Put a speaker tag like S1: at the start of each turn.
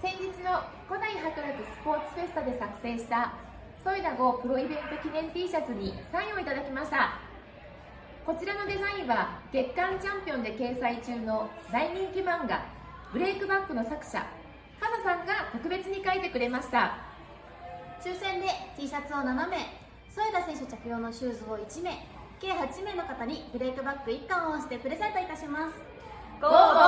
S1: 先日の古代博楽スポーツフェスタで作成したソイラ号プロイベント記念 T シャツにサインをいただきました。こちらのデザインは月刊チャンピオンで掲載中の大人気漫画ブレイクバックの作者カナさんが特別に書いてくれました。
S2: 抽選で T シャツを7名添田選手着用のシューズを1名計8名の方にブレイクバック1巻を押してプレゼントいたします。
S1: ご応募ー